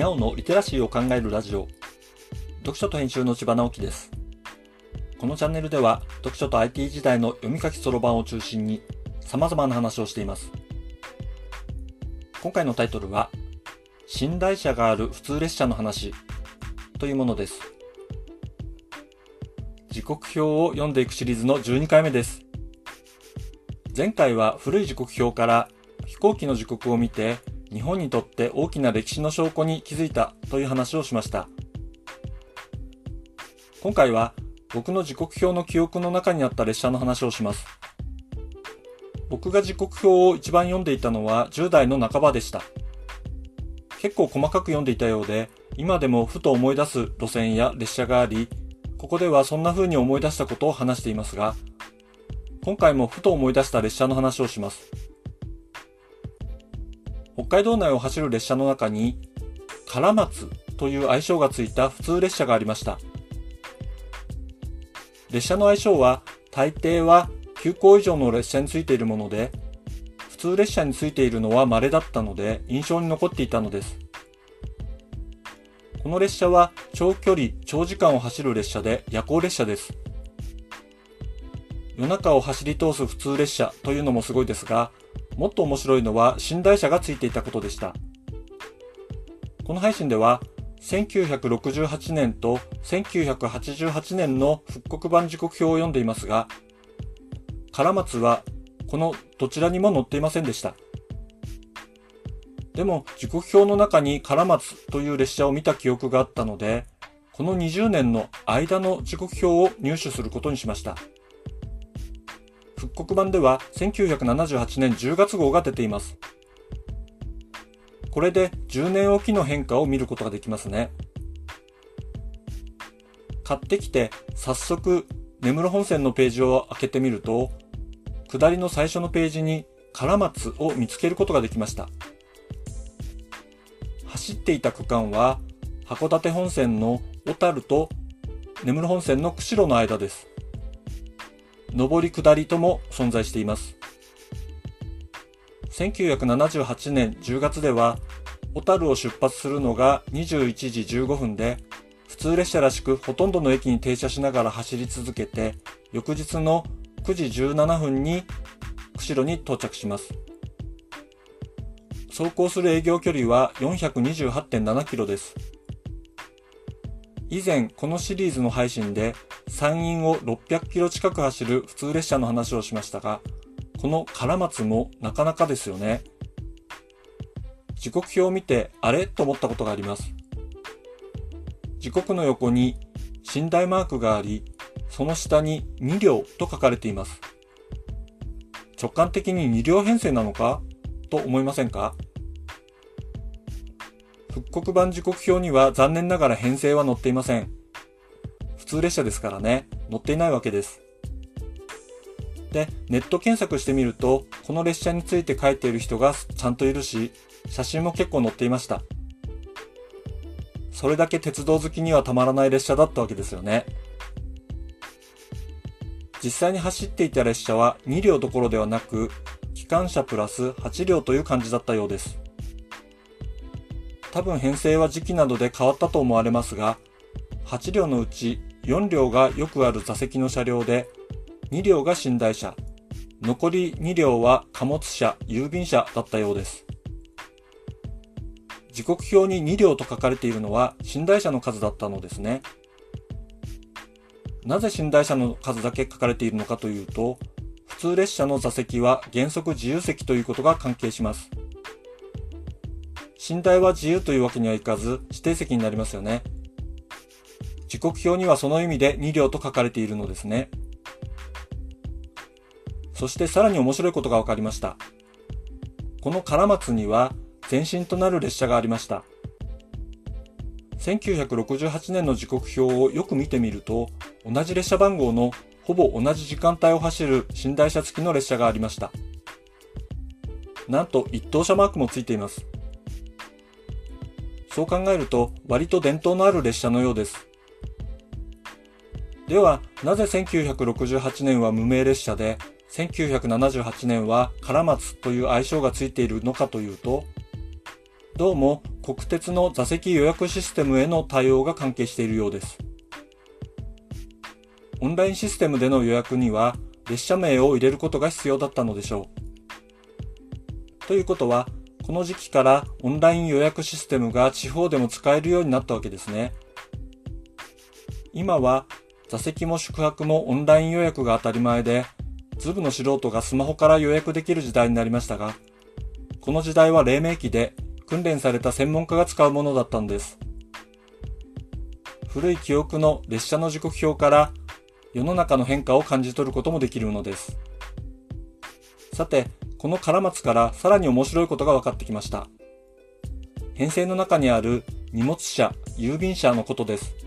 にゃおのリテラシーを考えるラジオ。読書と編集の千葉直樹です。このチャンネルでは読書と IT 時代の読み書きそろばんを中心に様々な話をしています。今回のタイトルは寝台車がある普通列車の話というものです。時刻表を読んでいくシリーズの12回目です。前回は古い時刻表から飛行機の時刻を見て日本にとって大きな歴史の証拠に気づいたという話をしました。今回は僕の時刻表の記憶の中にあった列車の話をします。僕が時刻表を一番読んでいたのは10代の半ばでした。結構細かく読んでいたようで、今でもふと思い出す路線や列車があり、ここではそんな風に思い出したことを話していますが、今回もふと思い出した列車の話をします。北海道内を走る列車の中に、唐松という愛称がついた普通列車がありました。列車の愛称は大抵は急行以上の列車についているもので、普通列車についているのは稀だったので印象に残っていたのです。この列車は長距離、長時間を走る列車で夜行列車です。夜中を走り通す普通列車というのもすごいですが、もっと面白いのは寝台車がついていたことでした。この配信では、1968年と1988年の復刻版時刻表を読んでいますが、唐松はこのどちらにも載っていませんでした。でも時刻表の中に唐松という列車を見た記憶があったので、この20年の間の時刻表を入手することにしました。復刻版では1978年10月号が出ています。これで10年おきの変化を見ることができますね。買ってきて早速根室本線のページを開けてみると、下りの最初のページに唐松を見つけることができました。走っていた区間は函館本線の小樽と根室本線の釧路の間です。上り下りとも存在しています。1978年10月では、小樽を出発するのが21時15分で、普通列車らしくほとんどの駅に停車しながら走り続けて、翌日の9時17分に釧路に到着します。走行する営業距離は428.7キロです。以前このシリーズの配信で山陰を600キロ近く走る普通列車の話をしましたが、この唐松もなかなかですよね。時刻表を見てあれ？と思ったことがあります。時刻の横に寝台マークがあり、その下に2両と書かれています。直感的に2両編成なのか？と思いませんか？復刻版時刻表には残念ながら編成は載っていません。通列車ですからね、乗っていないわけです。で、ネット検索してみると、この列車について書いている人がちゃんといるし、写真も結構載っていました。それだけ鉄道好きにはたまらない列車だったわけですよね。実際に走っていた列車は2両どころではなく、機関車プラス8両という感じだったようです。多分編成は時期などで変わったと思われますが、8両のうち4両がよくある座席の車両で、2両が寝台車、残り2両は貨物車、郵便車だったようです。時刻表に2両と書かれているのは寝台車の数だったのですね。なぜ寝台車の数だけ書かれているのかというと、普通列車の座席は原則自由席ということが関係します。寝台は自由というわけにはいかず指定席になりますよね。時刻表にはその意味で2両と書かれているのですね。そしてさらに面白いことが分かりました。この唐松には前身となる列車がありました。1968年の時刻表をよく見てみると、同じ列車番号のほぼ同じ時間帯を走る寝台車付きの列車がありました。なんと一等車マークもついています。そう考えると割と伝統のある列車のようです。では、なぜ1968年は無名列車で、1978年は唐松という愛称がついているのかというと、どうも国鉄の座席予約システムへの対応が関係しているようです。オンラインシステムでの予約には列車名を入れることが必要だったのでしょう。ということは、この時期からオンライン予約システムが地方でも使えるようになったわけですね。今は座席も宿泊もオンライン予約が当たり前で、ズブの素人がスマホから予約できる時代になりましたが、この時代は黎明期で訓練された専門家が使うものだったんです。古い記憶の列車の時刻表から世の中の変化を感じ取ることもできるのです。さて、この唐松からさらに面白いことが分かってきました。編成の中にある荷物車、郵便車のことです。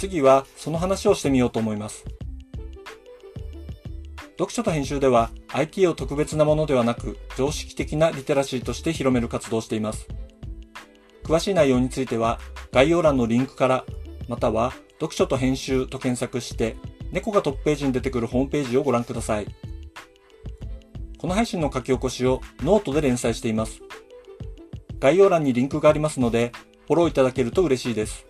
次はその話をしてみようと思います。読書と編集では IT を特別なものではなく常識的なリテラシーとして広める活動をしています。詳しい内容については概要欄のリンクからまたは読書と編集と検索して、猫がトップページに出てくるホームページをご覧ください。この配信の書き起こしをノートで連載しています。概要欄にリンクがありますので、フォローいただけると嬉しいです。